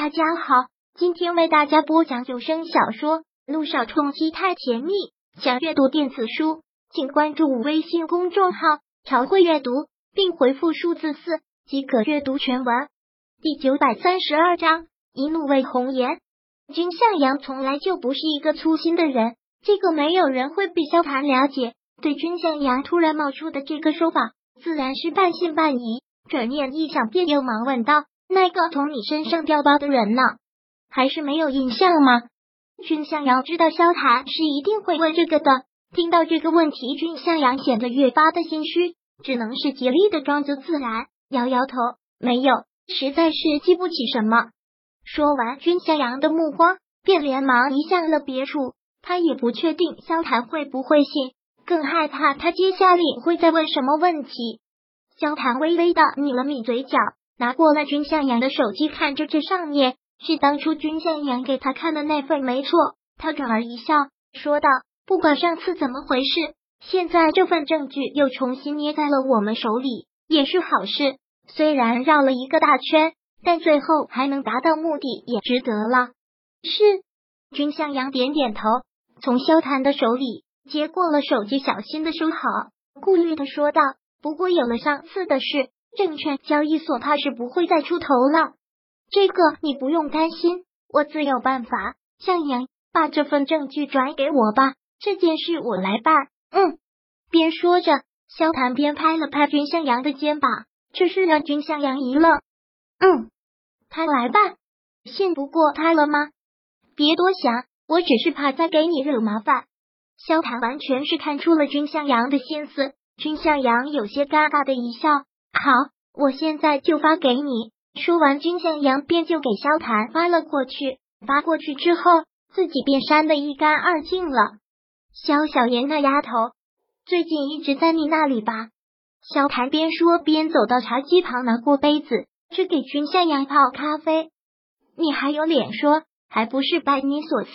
大家好，今天为大家播讲有声小说《路上冲击太甜蜜》。想阅读电子书，请关注微信公众号“朝会阅读”，并回复数字四即可阅读全文。第九百三十二章：一怒为红颜。君向阳从来就不是一个粗心的人，这个没有人会比萧谈了解。对君向阳突然冒出的这个说法，自然是半信半疑。转念一想，便又忙问道。那个从你身上掉包的人呢？还是没有印象吗？君向阳知道萧谈是一定会问这个的。听到这个问题，君向阳显得越发的心虚，只能是竭力的装作自然，摇摇头，没有，实在是记不起什么。说完，君向阳的目光便连忙移向了别处。他也不确定萧谈会不会信，更害怕他接下来会再问什么问题。萧谈微微的抿了抿嘴角。拿过了君向阳的手机，看着这上面是当初君向阳给他看的那份，没错。他转而一笑，说道：“不管上次怎么回事，现在这份证据又重新捏在了我们手里，也是好事。虽然绕了一个大圈，但最后还能达到目的，也值得了。”是君向阳点点头，从萧谈的手里接过了手机，小心的收好，顾虑的说道：“不过有了上次的事。”证券交易所怕是不会再出头了，这个你不用担心，我自有办法。向阳，把这份证据转给我吧，这件事我来办。嗯，边说着，萧谈边拍了拍君向阳的肩膀，这是让君向阳一愣。嗯，他来办，信不过他了吗？别多想，我只是怕再给你惹麻烦。萧谈完全是看出了君向阳的心思，君向阳有些尴尬的一笑。好，我现在就发给你。说完，君向阳便就给萧谈发了过去。发过去之后，自己便删得一干二净了。萧小言那丫头，最近一直在你那里吧？萧谈边说边走到茶几旁，拿过杯子，去给君向阳泡咖啡。你还有脸说？还不是拜你所赐？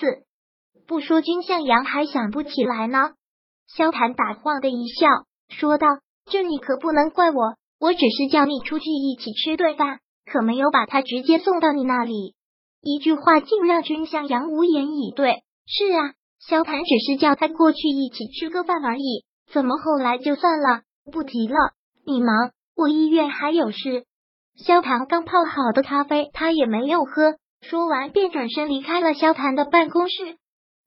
不说君向阳还想不起来呢。萧谈打晃的一笑，说道：“这你可不能怪我。”我只是叫你出去一起吃顿饭，可没有把他直接送到你那里。一句话竟让君向阳无言以对。是啊，萧谈只是叫他过去一起吃个饭而已，怎么后来就算了，不提了。你忙，我医院还有事。萧谈刚泡好的咖啡，他也没有喝。说完便转身离开了萧谈的办公室。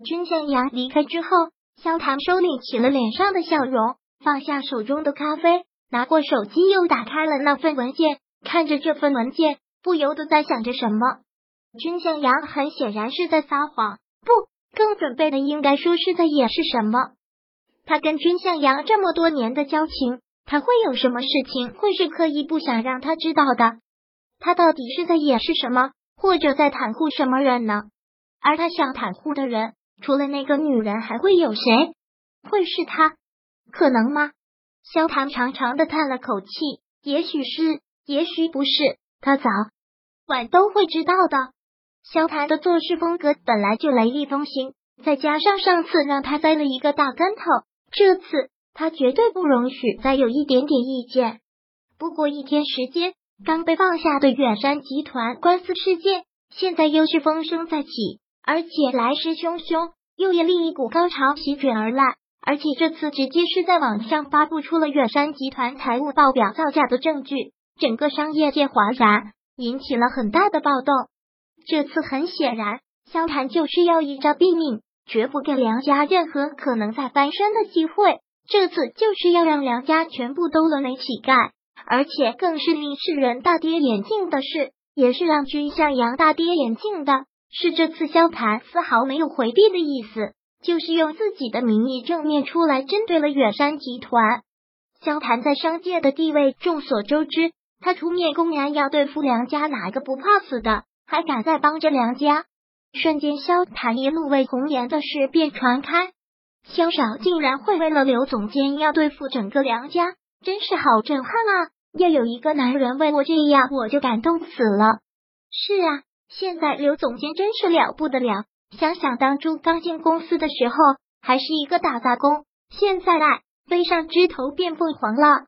君向阳离开之后，萧谈收敛起了脸上的笑容，放下手中的咖啡。拿过手机，又打开了那份文件，看着这份文件，不由得在想着什么。君向阳很显然是在撒谎，不，更准备的应该说是在掩饰什么。他跟君向阳这么多年的交情，他会有什么事情会是刻意不想让他知道的？他到底是在掩饰什么，或者在袒护什么人呢？而他想袒护的人，除了那个女人，还会有谁？会是他？可能吗？萧谈长长的叹了口气，也许是，也许不是，他早晚都会知道的。萧谈的做事风格本来就雷厉风行，再加上上次让他栽了一个大跟头，这次他绝对不容许再有一点点意见。不过一天时间，刚被放下的远山集团官司事件，现在又是风声再起，而且来势汹汹，又有另一股高潮席卷而来。而且这次直接是在网上发布出了远山集团财务报表造假的证据，整个商业界哗然，引起了很大的暴动。这次很显然，萧谈就是要一招毙命，绝不给梁家任何可能再翻身的机会。这次就是要让梁家全部都沦为乞丐，而且更是令世人大跌眼镜的事，也是让君向阳大跌眼镜的是，这次萧谈丝毫没有回避的意思。就是用自己的名义正面出来针对了远山集团。萧谈在商界的地位众所周知，他出面公然要对付梁家，哪个不怕死的？还敢再帮着梁家？瞬间，萧谈一怒为红颜的事便传开。萧少竟然会为了刘总监要对付整个梁家，真是好震撼啊！要有一个男人为我这样，我就感动死了。是啊，现在刘总监真是了不得了。想想当初刚进公司的时候，还是一个打杂工，现在来飞上枝头变凤凰了。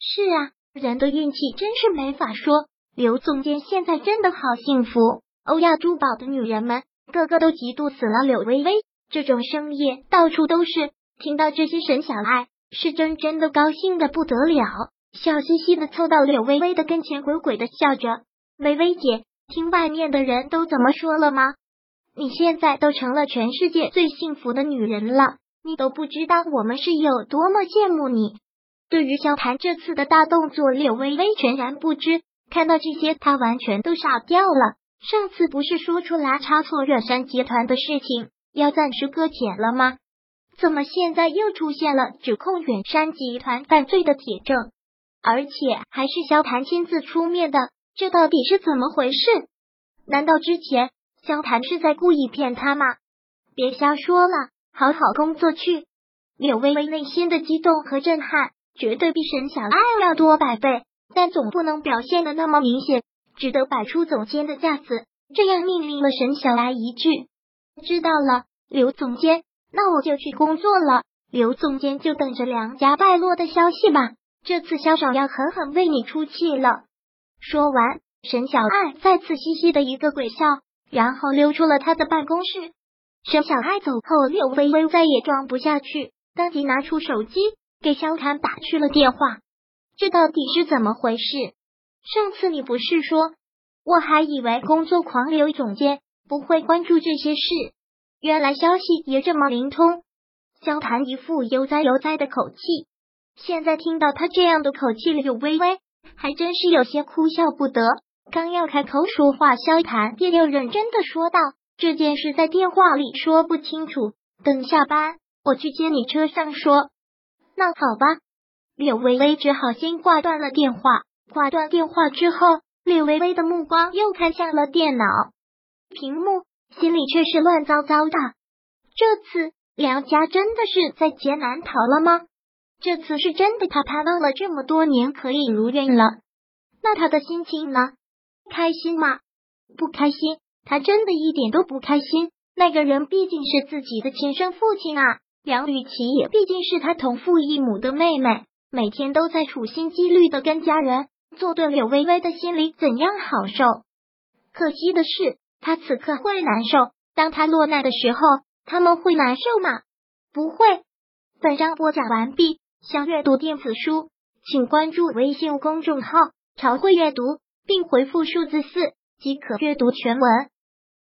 是啊，人的运气真是没法说。刘总监现在真的好幸福，欧亚珠宝的女人们个个都嫉妒死了柳微微。这种生意到处都是，听到这些，沈小爱是真真的高兴的不得了，笑嘻嘻的凑到柳微微的跟前，鬼鬼的笑着：“微微姐，听外面的人都怎么说了吗？你现在都成了全世界最幸福的女人了，你都不知道我们是有多么羡慕你。”对于萧谈这次的大动作，柳微微全然不知。看到这些，她完全都傻掉了。上次不是说出来差错远山集团的事情？要暂时搁浅了吗？怎么现在又出现了指控远山集团犯罪的铁证，而且还是萧谭亲自出面的？这到底是怎么回事？难道之前交谈是在故意骗他吗？别瞎说了，好好工作去。柳微微内心的激动和震撼绝对比沈小爱要多百倍，但总不能表现的那么明显，只得摆出总监的架子，这样命令了沈小爱一句。知道了，刘总监，那我就去工作了。刘总监就等着梁家败落的消息吧。这次萧爽要狠狠为你出气了。说完，沈小爱再次嘻嘻的一个鬼笑，然后溜出了他的办公室。沈小爱走后，柳微微再也装不下去，当即拿出手机给萧谭打去了电话。这到底是怎么回事？上次你不是说，我还以为工作狂刘总监。不会关注这些事，原来消息也这么灵通。萧谈一副悠哉悠哉的口气，现在听到他这样的口气，柳微微还真是有些哭笑不得。刚要开口说话，萧谈便又认真的说道：“这件事在电话里说不清楚，等下班我去接你，车上说。”那好吧，柳微微只好先挂断了电话。挂断电话之后，柳微微的目光又看向了电脑。屏幕心里却是乱糟糟的。这次梁家真的是在劫难逃了吗？这次是真的，他盼望了这么多年可以如愿了。那他的心情呢？开心吗？不开心。他真的一点都不开心。那个人毕竟是自己的亲生父亲啊，梁雨琪也毕竟是他同父异母的妹妹，每天都在处心积虑的跟家人作对。柳微微的心里怎样好受？可惜的是。他此刻会难受，当他落难的时候，他们会难受吗？不会。本章播讲完毕，想阅读电子书，请关注微信公众号“朝会阅读”，并回复数字四即可阅读全文。